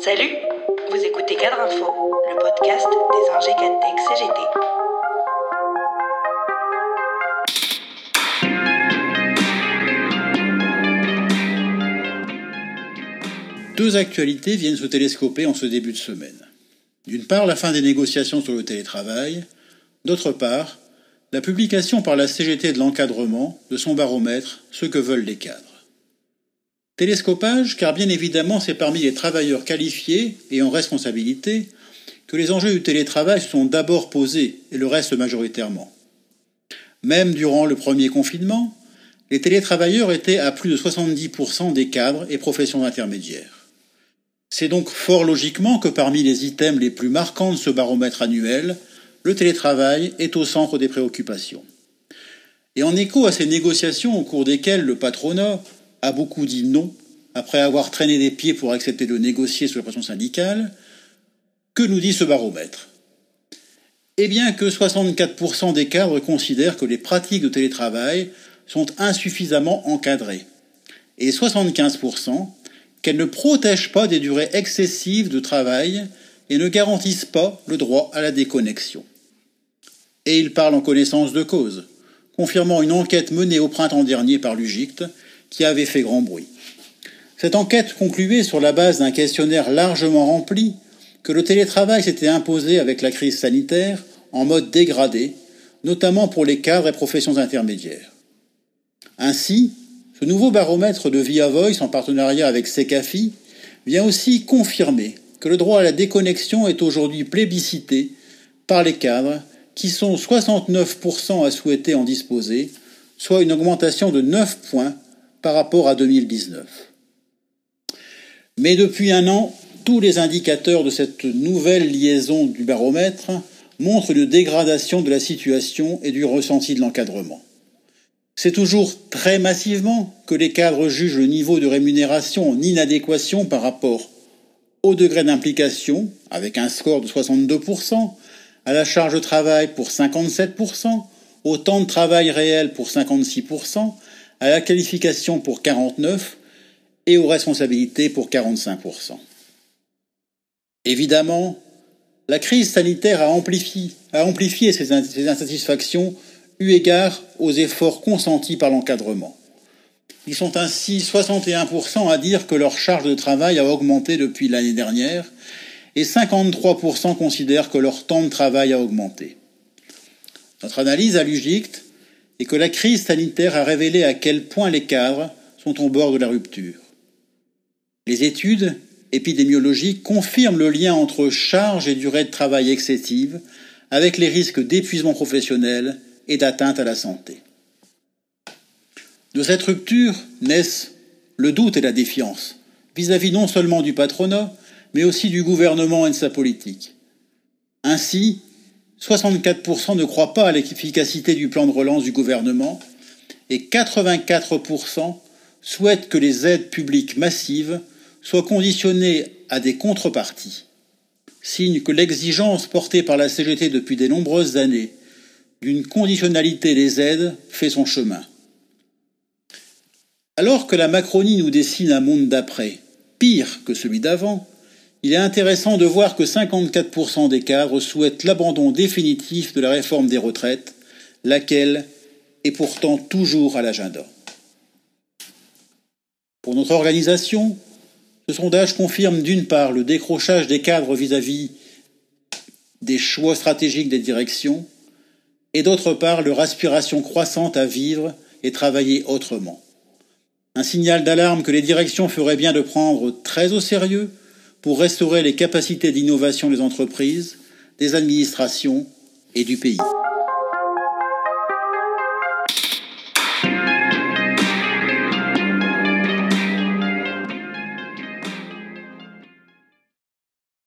Salut, vous écoutez Cadre Info, le podcast des ingé Cantech CGT. Deux actualités viennent se télescoper en ce début de semaine. D'une part, la fin des négociations sur le télétravail. D'autre part, la publication par la CGT de l'encadrement de son baromètre Ce que veulent les cadres. Télescopage, car bien évidemment, c'est parmi les travailleurs qualifiés et en responsabilité que les enjeux du télétravail sont d'abord posés, et le reste majoritairement. Même durant le premier confinement, les télétravailleurs étaient à plus de 70% des cadres et professions intermédiaires. C'est donc fort logiquement que parmi les items les plus marquants de ce baromètre annuel, le télétravail est au centre des préoccupations. Et en écho à ces négociations au cours desquelles le patronat a beaucoup dit non, après avoir traîné des pieds pour accepter de négocier sous la pression syndicale, que nous dit ce baromètre? Eh bien que 64% des cadres considèrent que les pratiques de télétravail sont insuffisamment encadrées, et 75% qu'elles ne protègent pas des durées excessives de travail et ne garantissent pas le droit à la déconnexion. Et il parle en connaissance de cause, confirmant une enquête menée au printemps dernier par l'UGICT qui avait fait grand bruit. Cette enquête concluait sur la base d'un questionnaire largement rempli que le télétravail s'était imposé avec la crise sanitaire en mode dégradé, notamment pour les cadres et professions intermédiaires. Ainsi, ce nouveau baromètre de Via Voice en partenariat avec Secafi vient aussi confirmer que le droit à la déconnexion est aujourd'hui plébiscité par les cadres qui sont 69% à souhaiter en disposer, soit une augmentation de 9 points par rapport à 2019. Mais depuis un an, tous les indicateurs de cette nouvelle liaison du baromètre montrent une dégradation de la situation et du ressenti de l'encadrement. C'est toujours très massivement que les cadres jugent le niveau de rémunération en inadéquation par rapport au degré d'implication, avec un score de 62%, à la charge de travail pour 57%, au temps de travail réel pour 56%, à la qualification pour 49% et aux responsabilités pour 45%. Évidemment, la crise sanitaire a amplifié, ces, insatisfactions eu égard aux efforts consentis par l'encadrement. Ils sont ainsi 61% à dire que leur charge de travail a augmenté depuis l'année dernière et 53% considèrent que leur temps de travail a augmenté. Notre analyse à l'UGICT est que la crise sanitaire a révélé à quel point les cadres sont au bord de la rupture. Les études épidémiologiques confirment le lien entre charge et durée de travail excessive avec les risques d'épuisement professionnel et d'atteinte à la santé. De cette rupture naissent le doute et la défiance vis-à-vis non seulement du patronat, mais aussi du gouvernement et de sa politique. Ainsi, 64% ne croient pas à l'efficacité du plan de relance du gouvernement et 84% souhaitent que les aides publiques massives soient conditionnées à des contreparties, signe que l'exigence portée par la CGT depuis de nombreuses années d'une conditionnalité des aides fait son chemin. Alors que la Macronie nous dessine un monde d'après, pire que celui d'avant, il est intéressant de voir que 54% des cadres souhaitent l'abandon définitif de la réforme des retraites, laquelle est pourtant toujours à l'agenda. Pour notre organisation, ce sondage confirme d'une part le décrochage des cadres vis-à-vis des choix stratégiques des directions, et d'autre part leur aspiration croissante à vivre et travailler autrement. Un signal d'alarme que les directions feraient bien de prendre très au sérieux pour restaurer les capacités d'innovation des entreprises, des administrations et du pays.